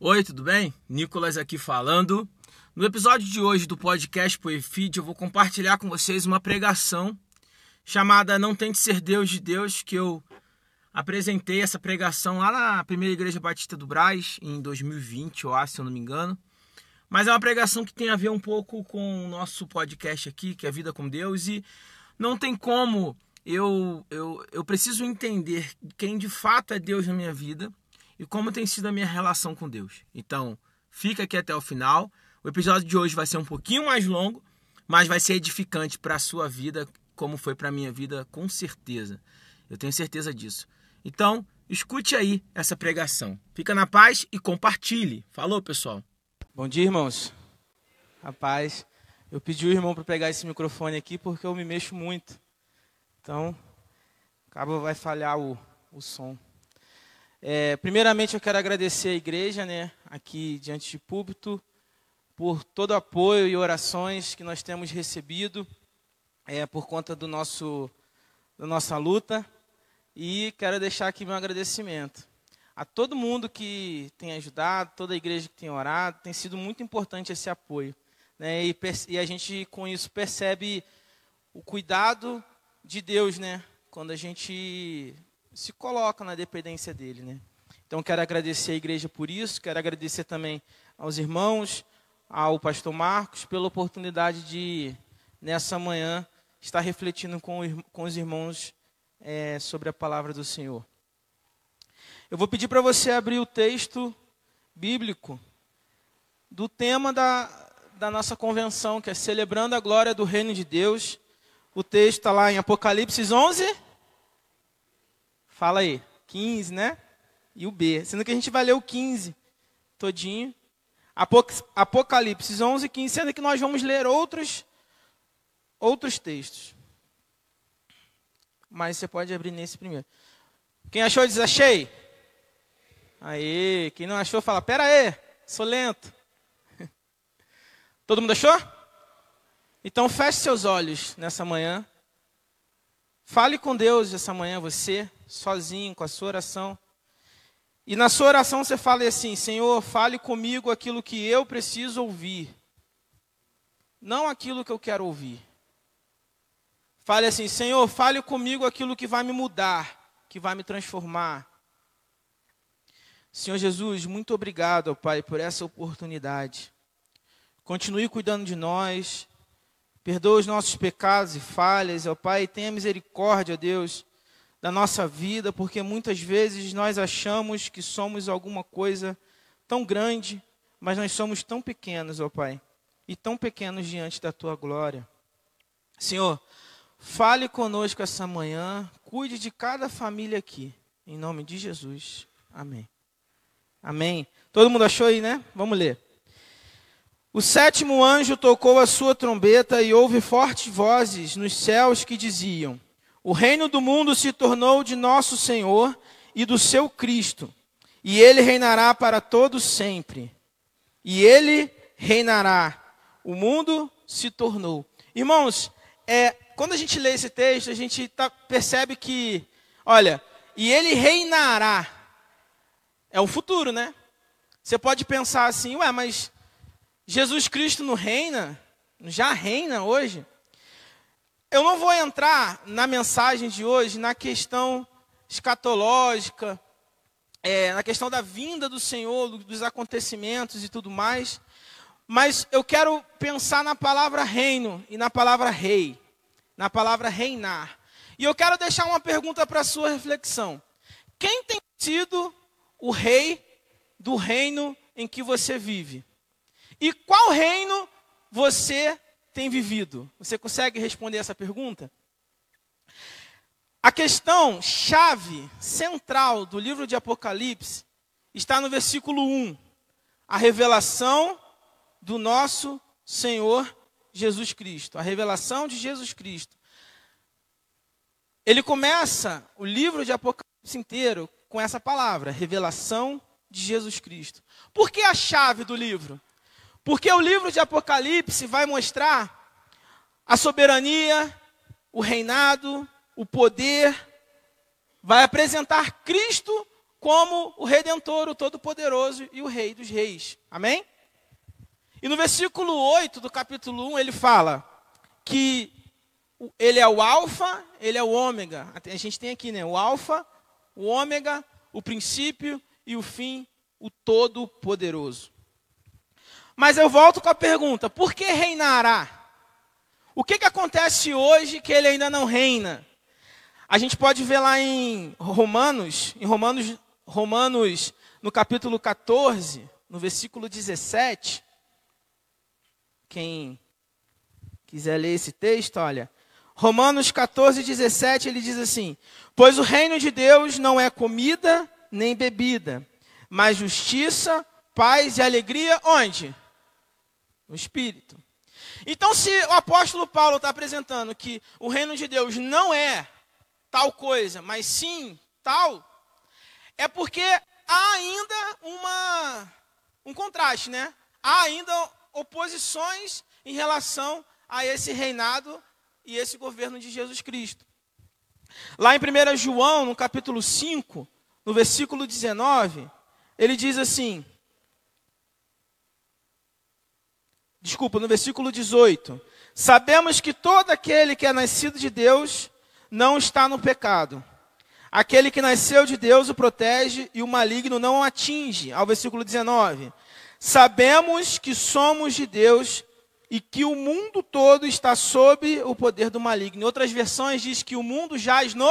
Oi, tudo bem? Nicolas aqui falando. No episódio de hoje do podcast Poefeed, eu vou compartilhar com vocês uma pregação chamada Não Tente Ser Deus de Deus, que eu apresentei essa pregação lá na Primeira Igreja Batista do Braz, em 2020, eu acho, se eu não me engano. Mas é uma pregação que tem a ver um pouco com o nosso podcast aqui, que é Vida com Deus, e não tem como eu, eu, eu preciso entender quem de fato é Deus na minha vida e como tem sido a minha relação com Deus. Então, fica aqui até o final. O episódio de hoje vai ser um pouquinho mais longo, mas vai ser edificante para a sua vida, como foi para a minha vida, com certeza. Eu tenho certeza disso. Então, escute aí essa pregação. Fica na paz e compartilhe. Falou, pessoal. Bom dia, irmãos. Rapaz, eu pedi o irmão para pegar esse microfone aqui porque eu me mexo muito. Então, acaba vai falhar o, o som. É, primeiramente, eu quero agradecer a igreja, né, aqui diante de púlpito, por todo o apoio e orações que nós temos recebido é, por conta do nosso, da nossa luta. E quero deixar aqui meu agradecimento a todo mundo que tem ajudado, toda a igreja que tem orado. Tem sido muito importante esse apoio. Né? E, e a gente, com isso, percebe o cuidado de Deus, né? Quando a gente se coloca na dependência dele, né? Então quero agradecer a igreja por isso, quero agradecer também aos irmãos, ao pastor Marcos pela oportunidade de nessa manhã estar refletindo com, com os irmãos é, sobre a palavra do Senhor. Eu vou pedir para você abrir o texto bíblico do tema da, da nossa convenção, que é celebrando a glória do reino de Deus. O texto está lá em Apocalipse 11. Fala aí, 15, né? E o B. Sendo que a gente vai ler o 15 todinho. Apocalipse 11, 15, sendo que nós vamos ler outros, outros textos. Mas você pode abrir nesse primeiro. Quem achou, diz achei. Aí, quem não achou, fala, pera aí, sou lento. Todo mundo achou? Então feche seus olhos nessa manhã. Fale com Deus essa manhã, você, sozinho, com a sua oração. E na sua oração você fale assim: Senhor, fale comigo aquilo que eu preciso ouvir, não aquilo que eu quero ouvir. Fale assim: Senhor, fale comigo aquilo que vai me mudar, que vai me transformar. Senhor Jesus, muito obrigado, Pai, por essa oportunidade. Continue cuidando de nós. Perdoa os nossos pecados e falhas, ó Pai, tenha misericórdia, Deus da nossa vida, porque muitas vezes nós achamos que somos alguma coisa tão grande, mas nós somos tão pequenos, ó Pai, e tão pequenos diante da tua glória. Senhor, fale conosco essa manhã, cuide de cada família aqui, em nome de Jesus. Amém. Amém. Todo mundo achou aí, né? Vamos ler. O sétimo anjo tocou a sua trombeta e houve fortes vozes nos céus que diziam: o reino do mundo se tornou de nosso Senhor e do seu Cristo, e ele reinará para todos sempre. E ele reinará. O mundo se tornou. Irmãos, é, quando a gente lê esse texto, a gente tá, percebe que, olha, e ele reinará. É o futuro, né? Você pode pensar assim, ué, mas Jesus Cristo não reina? Já reina hoje? Eu não vou entrar na mensagem de hoje na questão escatológica, é, na questão da vinda do Senhor, dos acontecimentos e tudo mais, mas eu quero pensar na palavra reino e na palavra rei, na palavra reinar. E eu quero deixar uma pergunta para a sua reflexão: quem tem sido o rei do reino em que você vive? E qual reino você tem vivido? Você consegue responder essa pergunta? A questão chave, central do livro de Apocalipse está no versículo 1. A revelação do nosso Senhor Jesus Cristo. A revelação de Jesus Cristo. Ele começa o livro de Apocalipse inteiro com essa palavra, revelação de Jesus Cristo. Por que a chave do livro? Porque o livro de Apocalipse vai mostrar a soberania, o reinado, o poder, vai apresentar Cristo como o Redentor, o Todo-Poderoso e o Rei dos Reis. Amém? E no versículo 8 do capítulo 1, ele fala que ele é o Alfa, ele é o Ômega. A gente tem aqui, né? O Alfa, o Ômega, o princípio e o fim, o Todo-Poderoso. Mas eu volto com a pergunta: por que reinará? O que, que acontece hoje que ele ainda não reina? A gente pode ver lá em Romanos, em Romanos, Romanos no capítulo 14, no versículo 17. Quem quiser ler esse texto, olha. Romanos 14, 17, ele diz assim: Pois o reino de Deus não é comida nem bebida, mas justiça, paz e alegria, onde? No Espírito. Então, se o apóstolo Paulo está apresentando que o reino de Deus não é tal coisa, mas sim tal, é porque há ainda uma, um contraste, né? Há ainda oposições em relação a esse reinado e esse governo de Jesus Cristo. Lá em 1 João, no capítulo 5, no versículo 19, ele diz assim: desculpa, no versículo 18: Sabemos que todo aquele que é nascido de Deus não está no pecado. Aquele que nasceu de Deus o protege e o maligno não o atinge. Ao versículo 19: Sabemos que somos de Deus e que o mundo todo está sob o poder do maligno. Em outras versões diz que o mundo jaz no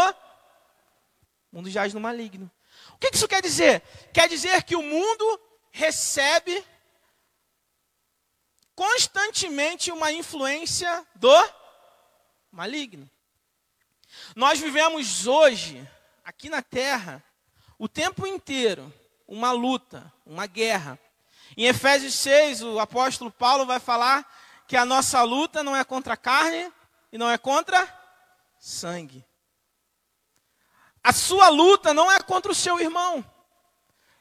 o mundo jaz no maligno. O que isso quer dizer? Quer dizer que o mundo recebe constantemente uma influência do maligno. Nós vivemos hoje, aqui na terra, o tempo inteiro, uma luta, uma guerra. Em Efésios 6, o apóstolo Paulo vai falar que a nossa luta não é contra a carne e não é contra sangue. A sua luta não é contra o seu irmão,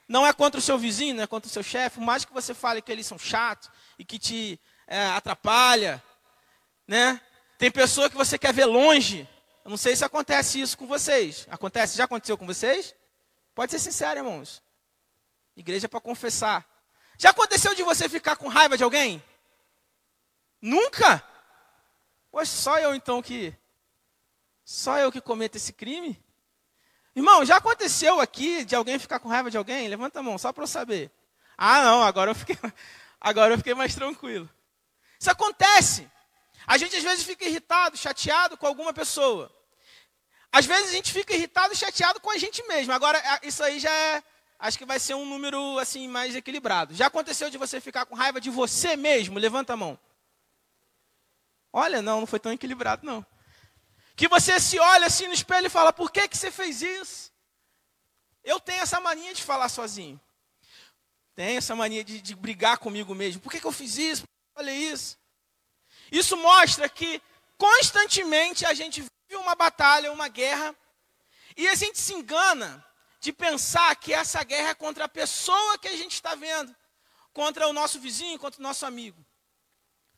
não é contra o seu vizinho, não é contra o seu chefe, por mais que você fale que eles são chatos, e que te é, atrapalha, né? Tem pessoa que você quer ver longe. Eu não sei se acontece isso com vocês. Acontece? Já aconteceu com vocês? Pode ser sincero, irmãos. Igreja é para confessar. Já aconteceu de você ficar com raiva de alguém? Nunca? Poxa, só eu então que. Só eu que cometo esse crime? Irmão, já aconteceu aqui de alguém ficar com raiva de alguém? Levanta a mão, só para eu saber. Ah, não, agora eu fiquei. Agora eu fiquei mais tranquilo. Isso acontece. A gente às vezes fica irritado, chateado com alguma pessoa. Às vezes a gente fica irritado e chateado com a gente mesmo. Agora, isso aí já é. Acho que vai ser um número assim mais equilibrado. Já aconteceu de você ficar com raiva de você mesmo? Levanta a mão. Olha, não, não foi tão equilibrado, não. Que você se olha assim no espelho e fala: por que, que você fez isso? Eu tenho essa mania de falar sozinho. Tem essa mania de, de brigar comigo mesmo. Por que, que eu fiz isso? Olha isso. Isso mostra que constantemente a gente vive uma batalha, uma guerra, e a gente se engana de pensar que essa guerra é contra a pessoa que a gente está vendo, contra o nosso vizinho, contra o nosso amigo.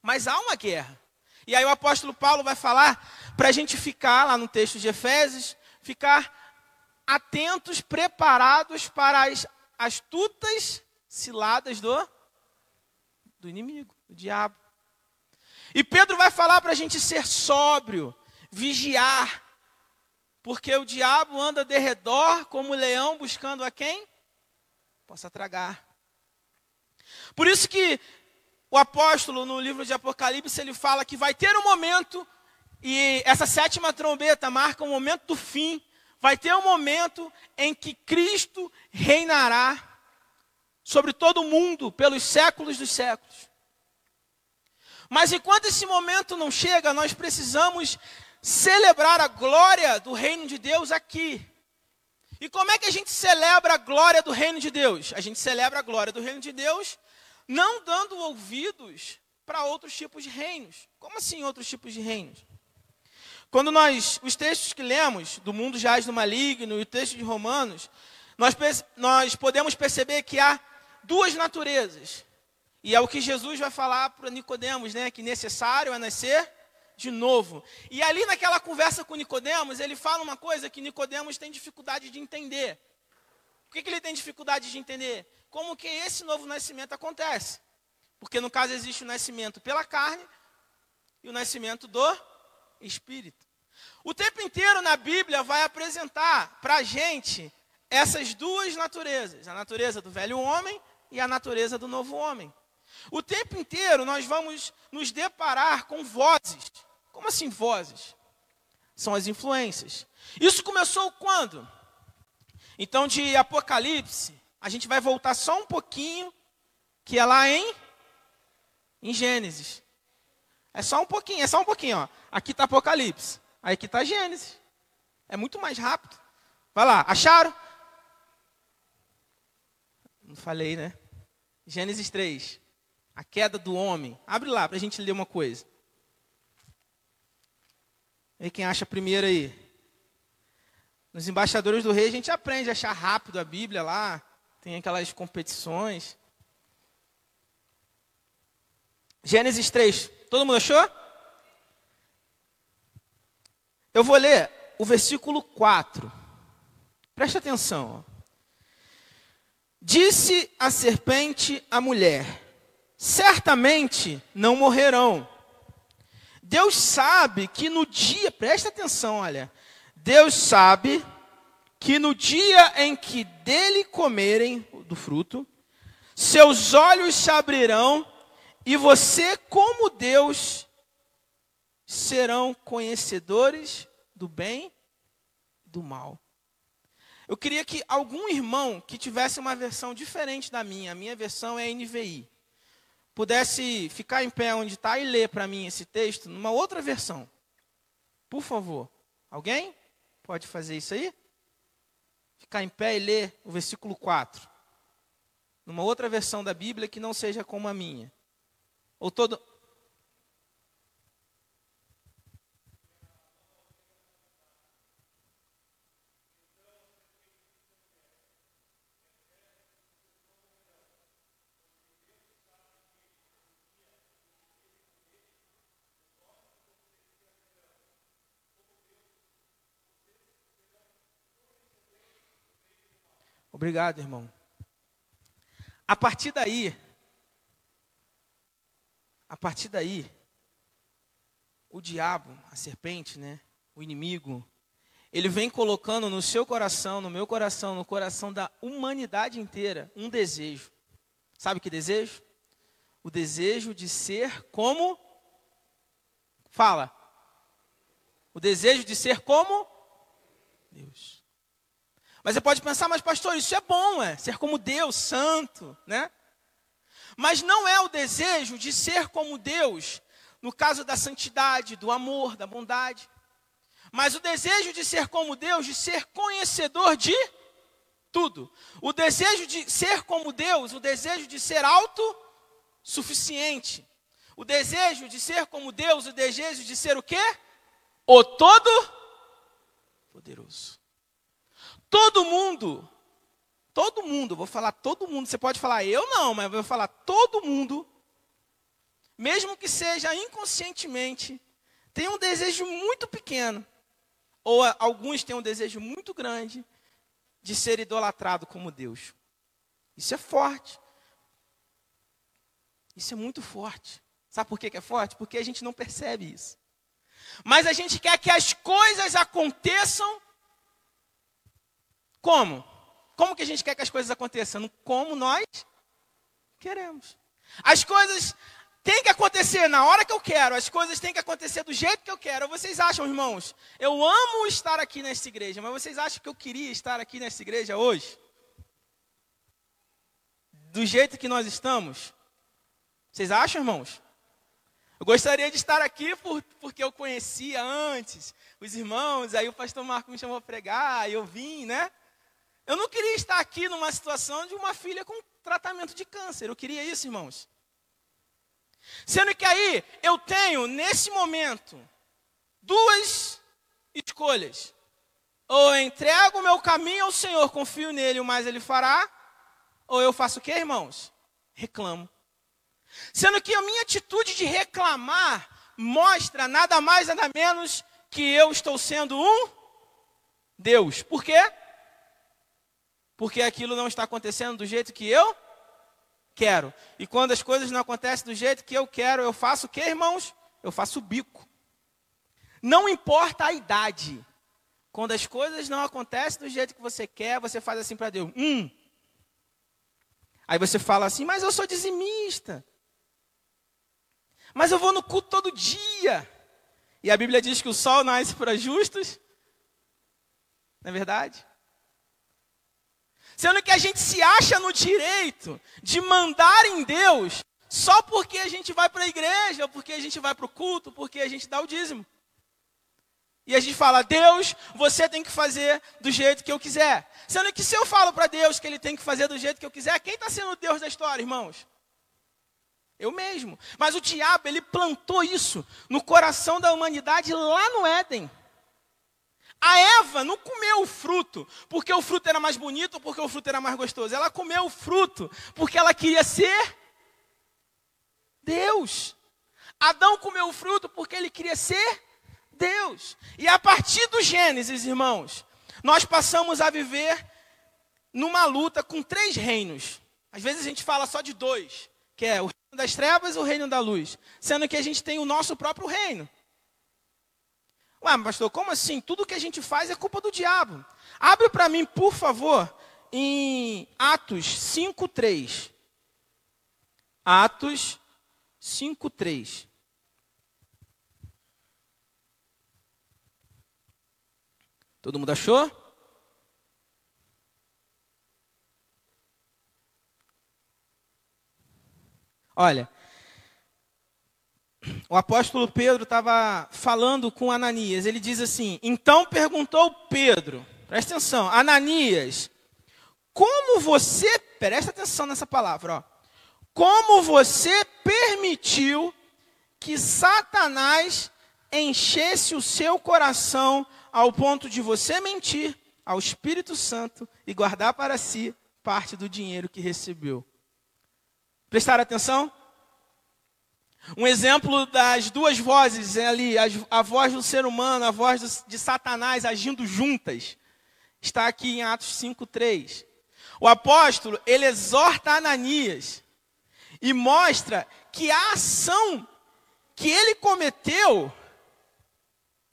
Mas há uma guerra. E aí o apóstolo Paulo vai falar para a gente ficar, lá no texto de Efésios, ficar atentos, preparados para as astutas ciladas do, do inimigo, do diabo. E Pedro vai falar para a gente ser sóbrio, vigiar, porque o diabo anda de redor como leão buscando a quem? Possa tragar. Por isso que o apóstolo, no livro de Apocalipse, ele fala que vai ter um momento, e essa sétima trombeta marca o momento do fim, vai ter um momento em que Cristo reinará sobre todo o mundo pelos séculos dos séculos. Mas enquanto esse momento não chega, nós precisamos celebrar a glória do reino de Deus aqui. E como é que a gente celebra a glória do reino de Deus? A gente celebra a glória do reino de Deus não dando ouvidos para outros tipos de reinos. Como assim outros tipos de reinos? Quando nós, os textos que lemos, do mundo jaz no maligno e o texto de Romanos, nós, nós podemos perceber que há duas naturezas. E é o que Jesus vai falar para Nicodemos, né, que necessário é nascer de novo. E ali naquela conversa com Nicodemos, ele fala uma coisa que Nicodemos tem dificuldade de entender. que, que ele tem dificuldade de entender? Como que esse novo nascimento acontece? Porque no caso existe o nascimento pela carne e o nascimento do espírito. O tempo inteiro na Bíblia vai apresentar para a gente essas duas naturezas: a natureza do velho homem e a natureza do novo homem. O tempo inteiro nós vamos nos deparar com vozes. Como assim vozes? São as influências. Isso começou quando? Então, de Apocalipse, a gente vai voltar só um pouquinho, que é lá em, em Gênesis. É só um pouquinho, é só um pouquinho. Ó. Aqui está Apocalipse, aí aqui está Gênesis. É muito mais rápido. Vai lá, acharam? Não falei, né? Gênesis 3. A queda do homem. Abre lá para a gente ler uma coisa. E quem acha primeiro aí? Nos embaixadores do rei a gente aprende a achar rápido a Bíblia lá. Tem aquelas competições. Gênesis 3. Todo mundo achou? Eu vou ler o versículo 4. Preste atenção. Disse a serpente à mulher: Certamente não morrerão. Deus sabe que no dia, presta atenção, olha. Deus sabe que no dia em que dele comerem do fruto, seus olhos se abrirão e você, como Deus, serão conhecedores do bem e do mal. Eu queria que algum irmão que tivesse uma versão diferente da minha, a minha versão é NVI, pudesse ficar em pé onde está e ler para mim esse texto numa outra versão. Por favor. Alguém? Pode fazer isso aí? Ficar em pé e ler o versículo 4. Numa outra versão da Bíblia que não seja como a minha. Ou todo. Obrigado, irmão. A partir daí, a partir daí, o diabo, a serpente, né, o inimigo, ele vem colocando no seu coração, no meu coração, no coração da humanidade inteira, um desejo. Sabe que desejo? O desejo de ser como Fala. O desejo de ser como Deus. Mas você pode pensar, mas pastor, isso é bom, é ser como Deus, santo, né? Mas não é o desejo de ser como Deus, no caso da santidade, do amor, da bondade. Mas o desejo de ser como Deus, de ser conhecedor de tudo. O desejo de ser como Deus, o desejo de ser autossuficiente. O desejo de ser como Deus, o desejo de ser o quê? O todo poderoso. Todo mundo, todo mundo, vou falar todo mundo, você pode falar eu não, mas vou falar todo mundo, mesmo que seja inconscientemente, tem um desejo muito pequeno, ou alguns têm um desejo muito grande de ser idolatrado como Deus. Isso é forte. Isso é muito forte. Sabe por que é forte? Porque a gente não percebe isso. Mas a gente quer que as coisas aconteçam como? Como que a gente quer que as coisas aconteçam? Como nós queremos. As coisas têm que acontecer na hora que eu quero, as coisas têm que acontecer do jeito que eu quero. Vocês acham, irmãos? Eu amo estar aqui nessa igreja, mas vocês acham que eu queria estar aqui nessa igreja hoje? Do jeito que nós estamos? Vocês acham, irmãos? Eu gostaria de estar aqui por, porque eu conhecia antes os irmãos, aí o pastor Marco me chamou a pregar, eu vim, né? Eu não queria estar aqui numa situação de uma filha com tratamento de câncer. Eu queria isso, irmãos. Sendo que aí eu tenho, nesse momento, duas escolhas. Ou eu entrego o meu caminho ao Senhor, confio nele, o mais ele fará. Ou eu faço o que, irmãos? Reclamo. Sendo que a minha atitude de reclamar mostra nada mais, nada menos que eu estou sendo um Deus. Por quê? Porque aquilo não está acontecendo do jeito que eu quero. E quando as coisas não acontecem do jeito que eu quero, eu faço o que, irmãos? Eu faço o bico. Não importa a idade. Quando as coisas não acontecem do jeito que você quer, você faz assim para Deus. Hum. Aí você fala assim, mas eu sou dizimista. Mas eu vou no culto todo dia. E a Bíblia diz que o sol nasce para justos. Não é verdade? Sendo que a gente se acha no direito de mandar em Deus só porque a gente vai para a igreja, porque a gente vai para o culto, porque a gente dá o dízimo. E a gente fala, Deus, você tem que fazer do jeito que eu quiser. Sendo que se eu falo para Deus que ele tem que fazer do jeito que eu quiser, quem está sendo o Deus da história, irmãos? Eu mesmo. Mas o diabo, ele plantou isso no coração da humanidade lá no Éden. A Eva não comeu o fruto porque o fruto era mais bonito ou porque o fruto era mais gostoso. Ela comeu o fruto porque ela queria ser Deus. Adão comeu o fruto porque ele queria ser Deus. E a partir do Gênesis, irmãos, nós passamos a viver numa luta com três reinos. Às vezes a gente fala só de dois, que é o reino das trevas e o reino da luz, sendo que a gente tem o nosso próprio reino. Ué, pastor, como assim? Tudo que a gente faz é culpa do diabo. Abre para mim, por favor, em Atos 5:3. Atos 5:3. Todo mundo achou? Olha, o apóstolo Pedro estava falando com Ananias. Ele diz assim: Então perguntou Pedro, presta atenção, Ananias, como você, presta atenção nessa palavra, ó, como você permitiu que Satanás enchesse o seu coração ao ponto de você mentir ao Espírito Santo e guardar para si parte do dinheiro que recebeu? Prestaram atenção? Um exemplo das duas vozes é ali, a, a voz do ser humano, a voz do, de Satanás agindo juntas, está aqui em Atos 5:3. O apóstolo, ele exorta Ananias e mostra que a ação que ele cometeu,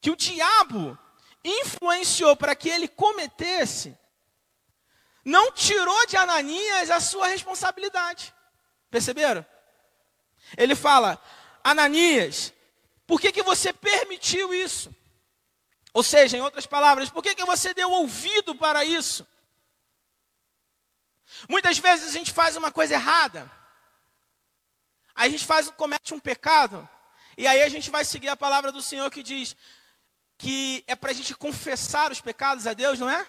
que o diabo influenciou para que ele cometesse, não tirou de Ananias a sua responsabilidade. Perceberam? Ele fala: Ananias, por que, que você permitiu isso? Ou seja, em outras palavras, por que, que você deu ouvido para isso? Muitas vezes a gente faz uma coisa errada, a gente faz, comete um pecado, e aí a gente vai seguir a palavra do Senhor que diz que é para a gente confessar os pecados a Deus, não é?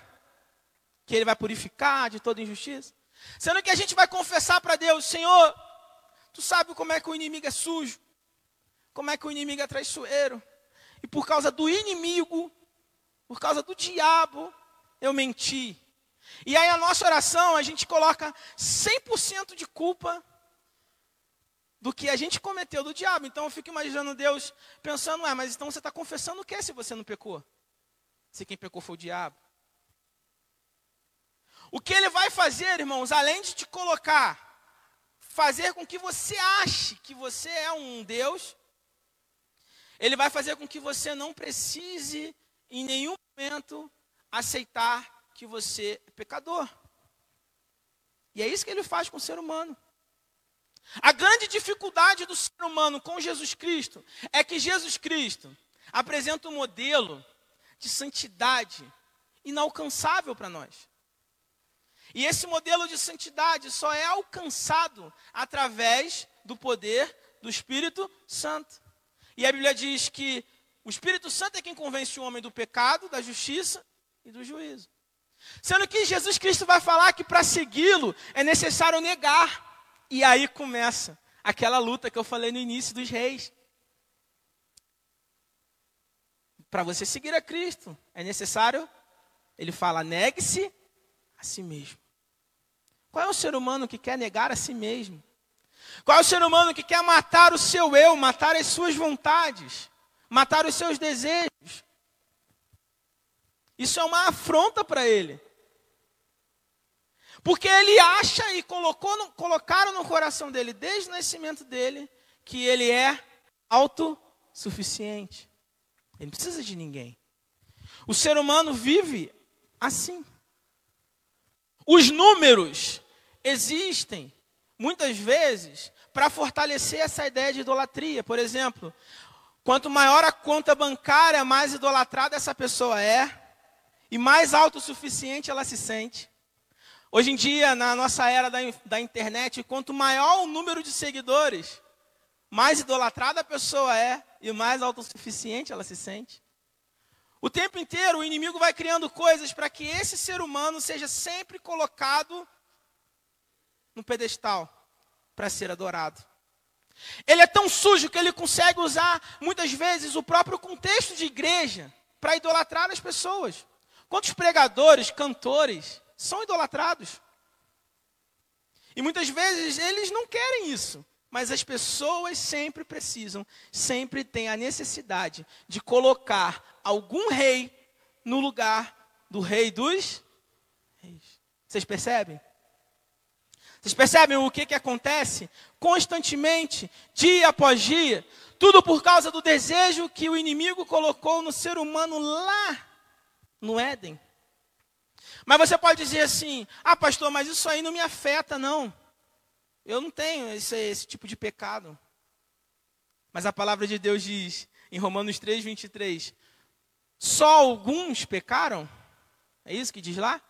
Que Ele vai purificar de toda injustiça. Sendo que a gente vai confessar para Deus, Senhor, Tu sabe como é que o inimigo é sujo, como é que o inimigo é traiçoeiro. E por causa do inimigo, por causa do diabo, eu menti. E aí a nossa oração, a gente coloca 100% de culpa do que a gente cometeu do diabo. Então eu fico imaginando Deus pensando, ué, mas então você está confessando o que se você não pecou? Se quem pecou foi o diabo. O que ele vai fazer, irmãos, além de te colocar fazer com que você ache que você é um Deus, ele vai fazer com que você não precise, em nenhum momento, aceitar que você é pecador. E é isso que ele faz com o ser humano. A grande dificuldade do ser humano com Jesus Cristo é que Jesus Cristo apresenta um modelo de santidade inalcançável para nós. E esse modelo de santidade só é alcançado através do poder do Espírito Santo. E a Bíblia diz que o Espírito Santo é quem convence o homem do pecado, da justiça e do juízo. Sendo que Jesus Cristo vai falar que para segui-lo é necessário negar. E aí começa aquela luta que eu falei no início dos reis. Para você seguir a Cristo, é necessário, ele fala, negue-se a si mesmo. Qual é o ser humano que quer negar a si mesmo? Qual é o ser humano que quer matar o seu eu, matar as suas vontades, matar os seus desejos? Isso é uma afronta para ele. Porque ele acha e colocou no, colocaram no coração dele, desde o nascimento dele, que ele é autossuficiente. Ele não precisa de ninguém. O ser humano vive assim. Os números existem, muitas vezes, para fortalecer essa ideia de idolatria. Por exemplo, quanto maior a conta bancária, mais idolatrada essa pessoa é, e mais autossuficiente ela se sente. Hoje em dia, na nossa era da, da internet, quanto maior o número de seguidores, mais idolatrada a pessoa é e mais autossuficiente ela se sente. O tempo inteiro o inimigo vai criando coisas para que esse ser humano seja sempre colocado no pedestal para ser adorado. Ele é tão sujo que ele consegue usar muitas vezes o próprio contexto de igreja para idolatrar as pessoas. Quantos pregadores, cantores, são idolatrados. E muitas vezes eles não querem isso, mas as pessoas sempre precisam, sempre têm a necessidade de colocar algum rei no lugar do rei dos reis. Vocês percebem? Vocês percebem o que, que acontece? Constantemente, dia após dia, tudo por causa do desejo que o inimigo colocou no ser humano lá no Éden. Mas você pode dizer assim: ah, pastor, mas isso aí não me afeta, não. Eu não tenho esse, esse tipo de pecado. Mas a palavra de Deus diz em Romanos 3, 23: só alguns pecaram? É isso que diz lá?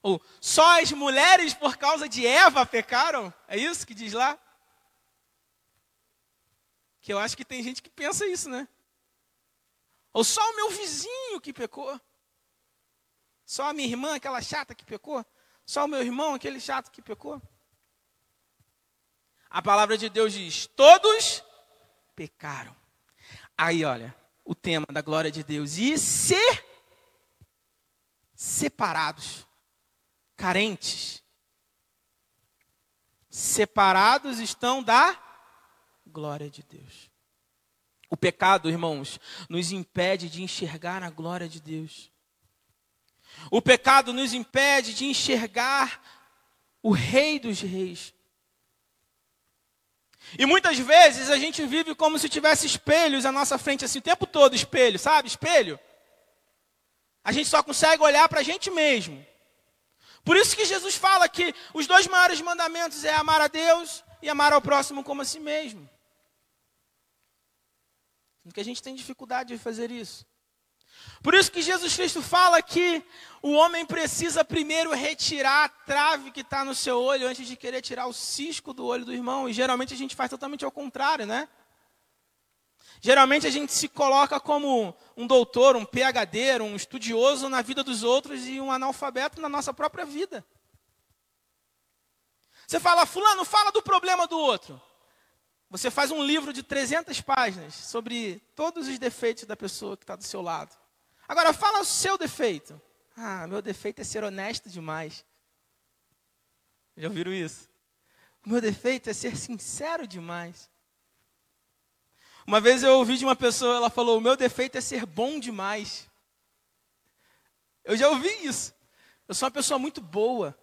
Ou só as mulheres por causa de Eva pecaram? É isso que diz lá? Que eu acho que tem gente que pensa isso, né? Ou só o meu vizinho que pecou? Só a minha irmã, aquela chata que pecou? Só o meu irmão, aquele chato que pecou? A palavra de Deus diz: todos pecaram. Aí, olha, o tema da glória de Deus. E ser separados, carentes. Separados estão da glória de Deus. O pecado, irmãos, nos impede de enxergar a glória de Deus. O pecado nos impede de enxergar o Rei dos Reis. E muitas vezes a gente vive como se tivesse espelhos à nossa frente, assim, o tempo todo, espelho, sabe? Espelho. A gente só consegue olhar para a gente mesmo. Por isso que Jesus fala que os dois maiores mandamentos é amar a Deus e amar ao próximo como a si mesmo. Porque a gente tem dificuldade de fazer isso. Por isso que Jesus Cristo fala que o homem precisa primeiro retirar a trave que está no seu olho antes de querer tirar o cisco do olho do irmão. E geralmente a gente faz totalmente ao contrário, né? Geralmente a gente se coloca como um doutor, um PhD, um estudioso na vida dos outros e um analfabeto na nossa própria vida. Você fala, Fulano, fala do problema do outro. Você faz um livro de 300 páginas sobre todos os defeitos da pessoa que está do seu lado. Agora, fala o seu defeito. Ah, meu defeito é ser honesto demais. Já ouviram isso? O meu defeito é ser sincero demais. Uma vez eu ouvi de uma pessoa, ela falou: O meu defeito é ser bom demais. Eu já ouvi isso. Eu sou uma pessoa muito boa.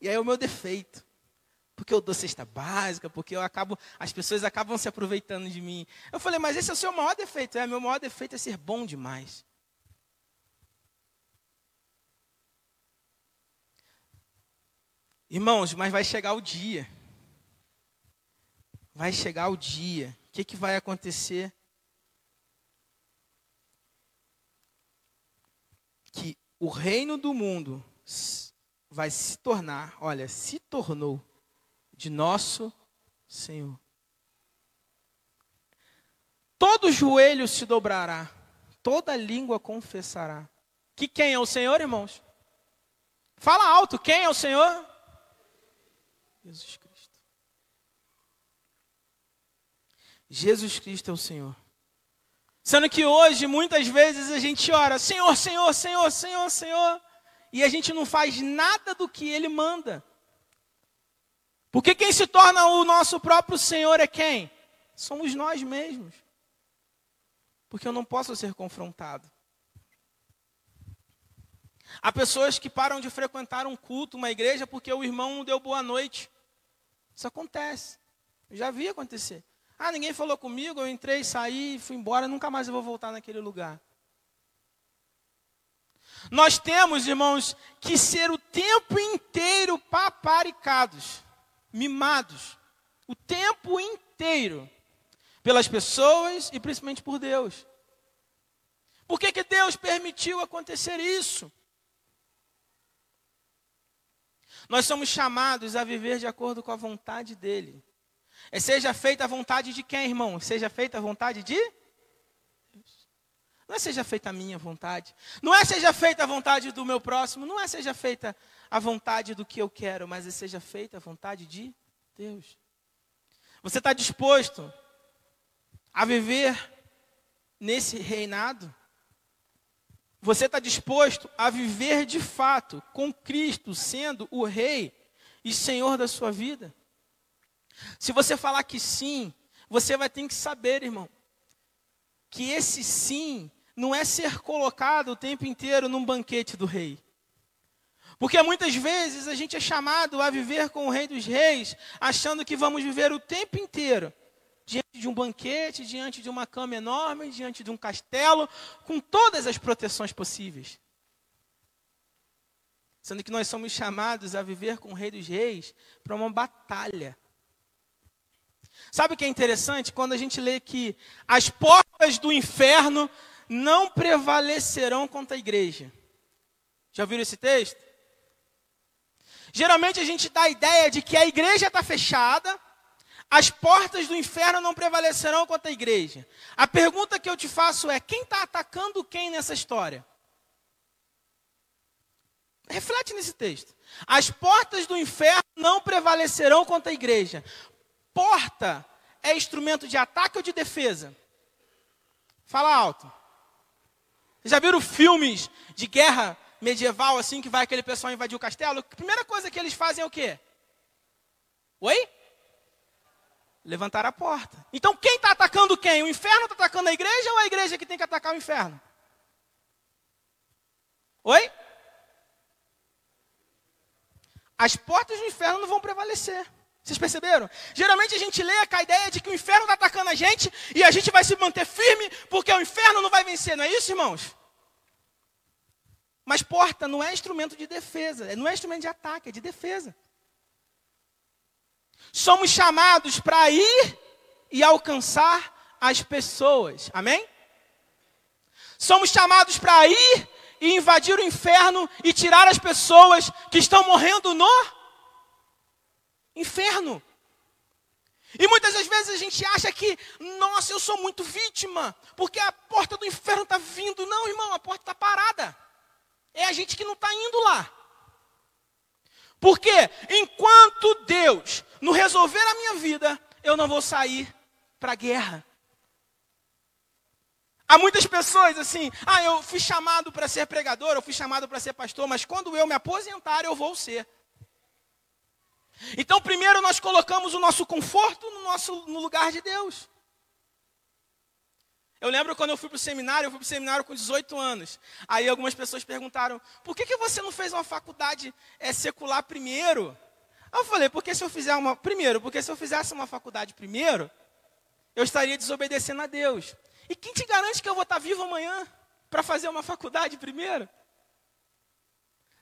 E aí é o meu defeito. Porque eu dou cesta básica, porque eu acabo, as pessoas acabam se aproveitando de mim. Eu falei, mas esse é o seu maior defeito. É, meu maior defeito é ser bom demais. Irmãos, mas vai chegar o dia. Vai chegar o dia. O que, que vai acontecer? Que o reino do mundo vai se tornar, olha, se tornou de nosso Senhor. Todo joelho se dobrará, toda língua confessará. Que quem é o Senhor, irmãos? Fala alto, quem é o Senhor? Jesus Cristo. Jesus Cristo é o Senhor. Sendo que hoje, muitas vezes, a gente ora, Senhor, Senhor, Senhor, Senhor, Senhor, e a gente não faz nada do que Ele manda. Porque quem se torna o nosso próprio Senhor é quem? Somos nós mesmos. Porque eu não posso ser confrontado. Há pessoas que param de frequentar um culto, uma igreja, porque o irmão não deu boa noite. Isso acontece. Eu já vi acontecer. Ah, ninguém falou comigo, eu entrei, saí, fui embora, nunca mais eu vou voltar naquele lugar. Nós temos, irmãos, que ser o tempo inteiro paparicados, mimados, o tempo inteiro, pelas pessoas e principalmente por Deus. Por que, que Deus permitiu acontecer isso? Nós somos chamados a viver de acordo com a vontade dEle. É seja feita a vontade de quem, irmão? Seja feita a vontade de Deus. Não é seja feita a minha vontade. Não é seja feita a vontade do meu próximo. Não é seja feita a vontade do que eu quero, mas é seja feita a vontade de Deus. Você está disposto a viver nesse reinado? Você está disposto a viver de fato com Cristo sendo o Rei e Senhor da sua vida? Se você falar que sim, você vai ter que saber, irmão, que esse sim não é ser colocado o tempo inteiro num banquete do Rei. Porque muitas vezes a gente é chamado a viver com o Rei dos Reis, achando que vamos viver o tempo inteiro diante de um banquete, diante de uma cama enorme, diante de um castelo, com todas as proteções possíveis. Sendo que nós somos chamados a viver com o Rei dos Reis para uma batalha. Sabe o que é interessante? Quando a gente lê que as portas do inferno não prevalecerão contra a igreja. Já viram esse texto? Geralmente a gente dá a ideia de que a igreja está fechada, as portas do inferno não prevalecerão contra a igreja. A pergunta que eu te faço é: quem está atacando quem nessa história? Reflete nesse texto. As portas do inferno não prevalecerão contra a igreja. Porta é instrumento de ataque ou de defesa? Fala alto. Já viram filmes de guerra medieval assim que vai aquele pessoal invadir o castelo? A primeira coisa que eles fazem é o quê? Oi? Levantar a porta. Então quem está atacando quem? O inferno está atacando a igreja ou a igreja que tem que atacar o inferno? Oi? As portas do inferno não vão prevalecer. Vocês perceberam? Geralmente a gente lê com a ideia de que o inferno está atacando a gente e a gente vai se manter firme porque o inferno não vai vencer, não é isso, irmãos? Mas porta não é instrumento de defesa, não é instrumento de ataque, é de defesa. Somos chamados para ir e alcançar as pessoas. Amém? Somos chamados para ir e invadir o inferno e tirar as pessoas que estão morrendo no inferno. E muitas das vezes a gente acha que, nossa, eu sou muito vítima, porque a porta do inferno está vindo. Não, irmão, a porta está parada. É a gente que não está indo lá. Porque enquanto Deus não resolver a minha vida, eu não vou sair para a guerra. Há muitas pessoas assim, ah, eu fui chamado para ser pregador, eu fui chamado para ser pastor, mas quando eu me aposentar, eu vou ser. Então, primeiro nós colocamos o nosso conforto no, nosso, no lugar de Deus. Eu lembro quando eu fui para o seminário, eu fui para o seminário com 18 anos. Aí algumas pessoas perguntaram, por que, que você não fez uma faculdade é, secular primeiro? Aí eu falei, porque se eu fizer uma. Primeiro, porque se eu fizesse uma faculdade primeiro, eu estaria desobedecendo a Deus. E quem te garante que eu vou estar vivo amanhã para fazer uma faculdade primeiro?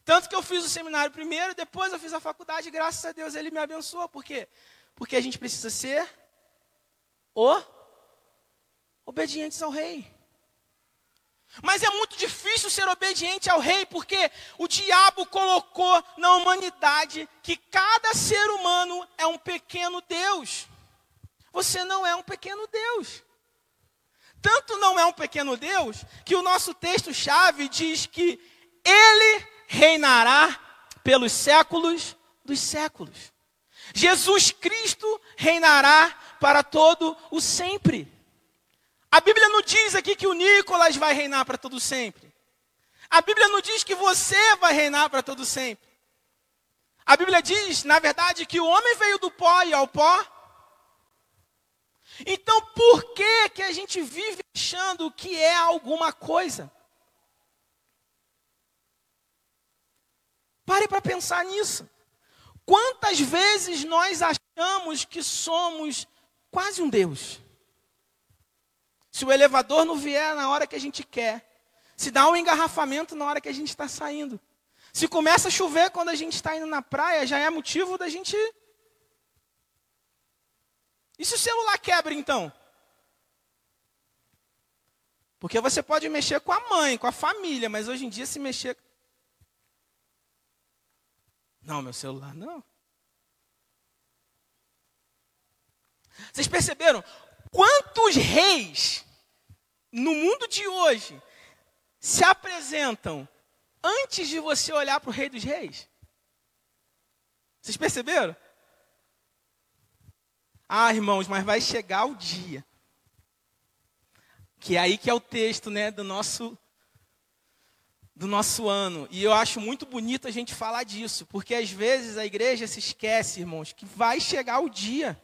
Tanto que eu fiz o seminário primeiro, depois eu fiz a faculdade, e graças a Deus ele me abençoou. Por quê? Porque a gente precisa ser o obedientes ao rei. Mas é muito difícil ser obediente ao rei, porque o diabo colocou na humanidade que cada ser humano é um pequeno Deus. Você não é um pequeno Deus. Tanto não é um pequeno Deus, que o nosso texto-chave diz que ele reinará pelos séculos dos séculos. Jesus Cristo reinará para todo o sempre. A Bíblia não diz aqui que o Nicolas vai reinar para todo sempre. A Bíblia não diz que você vai reinar para todo sempre. A Bíblia diz, na verdade, que o homem veio do pó e ao pó. Então, por que que a gente vive achando que é alguma coisa? Pare para pensar nisso. Quantas vezes nós achamos que somos quase um Deus? Se o elevador não vier na hora que a gente quer, se dá um engarrafamento na hora que a gente está saindo, se começa a chover quando a gente está indo na praia, já é motivo da gente. E se o celular quebra então? Porque você pode mexer com a mãe, com a família, mas hoje em dia se mexer. Não, meu celular não. Vocês perceberam quantos reis no mundo de hoje se apresentam antes de você olhar para o Rei dos Reis? Vocês perceberam? Ah, irmãos, mas vai chegar o dia. Que é aí que é o texto, né, do nosso do nosso ano. E eu acho muito bonito a gente falar disso, porque às vezes a igreja se esquece, irmãos, que vai chegar o dia.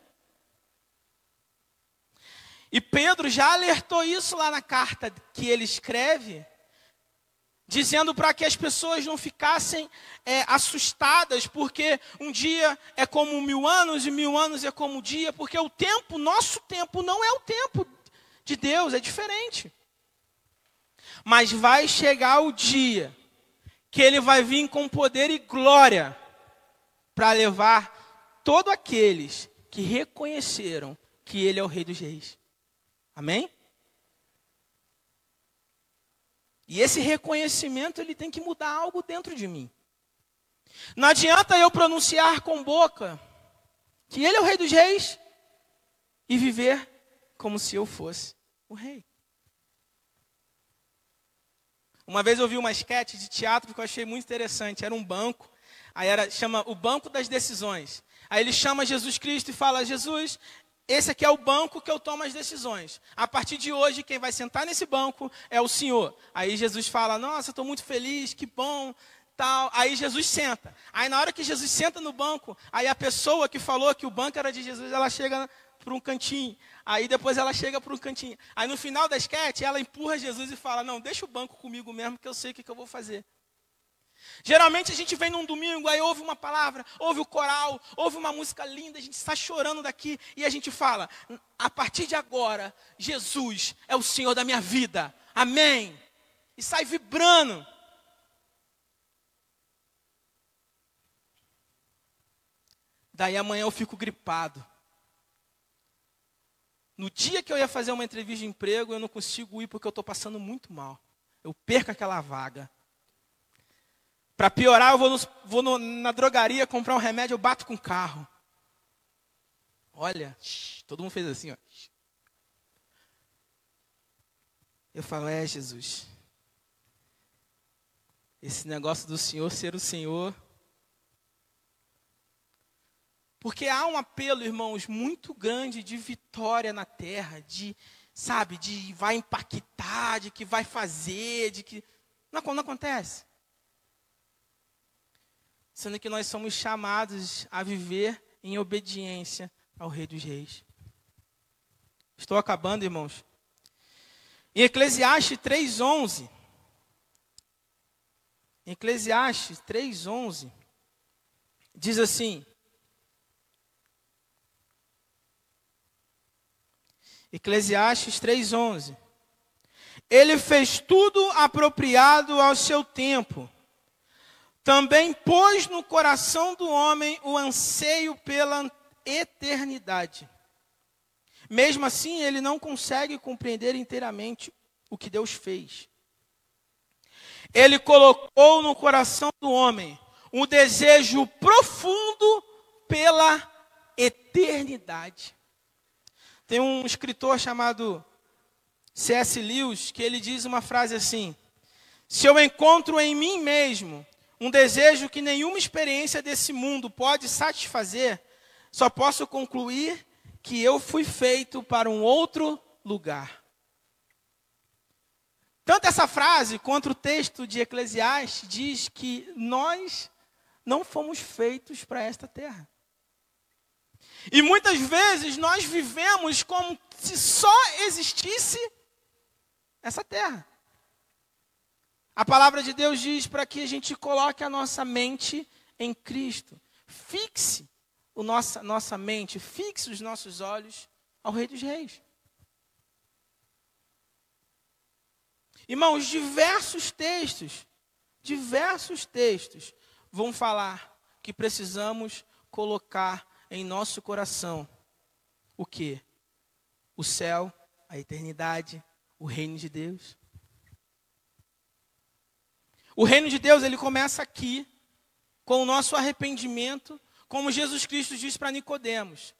E Pedro já alertou isso lá na carta que ele escreve, dizendo para que as pessoas não ficassem é, assustadas, porque um dia é como mil anos e mil anos é como um dia, porque o tempo, nosso tempo, não é o tempo de Deus, é diferente. Mas vai chegar o dia que ele vai vir com poder e glória para levar todos aqueles que reconheceram que ele é o Rei dos Reis. Amém? E esse reconhecimento ele tem que mudar algo dentro de mim. Não adianta eu pronunciar com boca que ele é o rei dos reis e viver como se eu fosse o rei. Uma vez eu vi uma esquete de teatro que eu achei muito interessante. Era um banco, aí era chama o banco das decisões. Aí ele chama Jesus Cristo e fala: Jesus, esse aqui é o banco que eu tomo as decisões. A partir de hoje, quem vai sentar nesse banco é o Senhor. Aí Jesus fala: Nossa, estou muito feliz, que bom, tal. Aí Jesus senta. Aí na hora que Jesus senta no banco, aí a pessoa que falou que o banco era de Jesus, ela chega para um cantinho. Aí depois ela chega para um cantinho. Aí no final da esquete, ela empurra Jesus e fala: Não, deixa o banco comigo mesmo, que eu sei o que, que eu vou fazer. Geralmente a gente vem num domingo, aí ouve uma palavra, ouve o coral, ouve uma música linda, a gente está chorando daqui e a gente fala: a partir de agora, Jesus é o Senhor da minha vida, amém. E sai vibrando. Daí amanhã eu fico gripado. No dia que eu ia fazer uma entrevista de emprego, eu não consigo ir porque eu estou passando muito mal. Eu perco aquela vaga. Para piorar, eu vou, vou no, na drogaria comprar um remédio, eu bato com o carro. Olha, todo mundo fez assim, ó. Eu falo, é Jesus. Esse negócio do Senhor ser o Senhor. Porque há um apelo, irmãos, muito grande de vitória na terra, de, sabe, de vai impactar, de que vai fazer, de que. Não, não acontece sendo que nós somos chamados a viver em obediência ao Rei dos Reis. Estou acabando, irmãos. Em Eclesiastes 3:11, em Eclesiastes 3:11 diz assim: Eclesiastes 3:11 Ele fez tudo apropriado ao seu tempo também pôs no coração do homem o anseio pela eternidade. Mesmo assim, ele não consegue compreender inteiramente o que Deus fez. Ele colocou no coração do homem um desejo profundo pela eternidade. Tem um escritor chamado C.S. Lewis que ele diz uma frase assim: Se eu encontro em mim mesmo um desejo que nenhuma experiência desse mundo pode satisfazer, só posso concluir que eu fui feito para um outro lugar. Tanto essa frase quanto o texto de Eclesiastes diz que nós não fomos feitos para esta terra. E muitas vezes nós vivemos como se só existisse essa terra. A palavra de Deus diz para que a gente coloque a nossa mente em Cristo. Fixe o nossa, nossa mente, fixe os nossos olhos ao Rei dos Reis. Irmãos, diversos textos, diversos textos vão falar que precisamos colocar em nosso coração o que? O céu, a eternidade, o reino de Deus. O reino de Deus, ele começa aqui, com o nosso arrependimento, como Jesus Cristo diz para Nicodemos.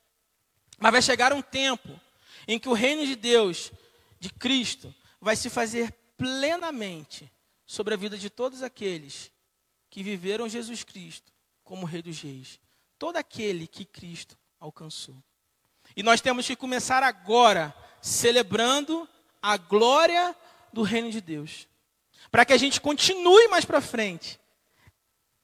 Mas vai chegar um tempo em que o reino de Deus, de Cristo, vai se fazer plenamente sobre a vida de todos aqueles que viveram Jesus Cristo como Rei dos Reis. Todo aquele que Cristo alcançou. E nós temos que começar agora celebrando a glória do reino de Deus. Para que a gente continue mais para frente,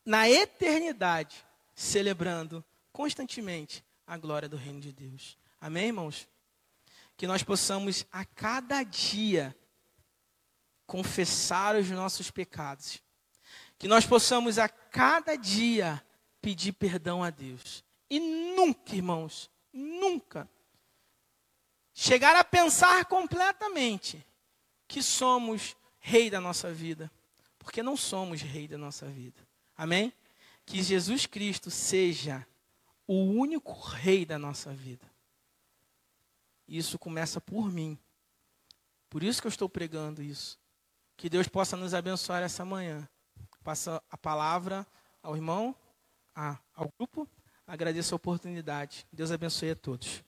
na eternidade, celebrando constantemente a glória do reino de Deus. Amém, irmãos? Que nós possamos a cada dia confessar os nossos pecados. Que nós possamos a cada dia pedir perdão a Deus. E nunca, irmãos, nunca chegar a pensar completamente que somos rei da nossa vida, porque não somos rei da nossa vida. Amém? Que Jesus Cristo seja o único rei da nossa vida. Isso começa por mim. Por isso que eu estou pregando isso. Que Deus possa nos abençoar essa manhã. Passa a palavra ao irmão, ao grupo. Agradeço a oportunidade. Deus abençoe a todos.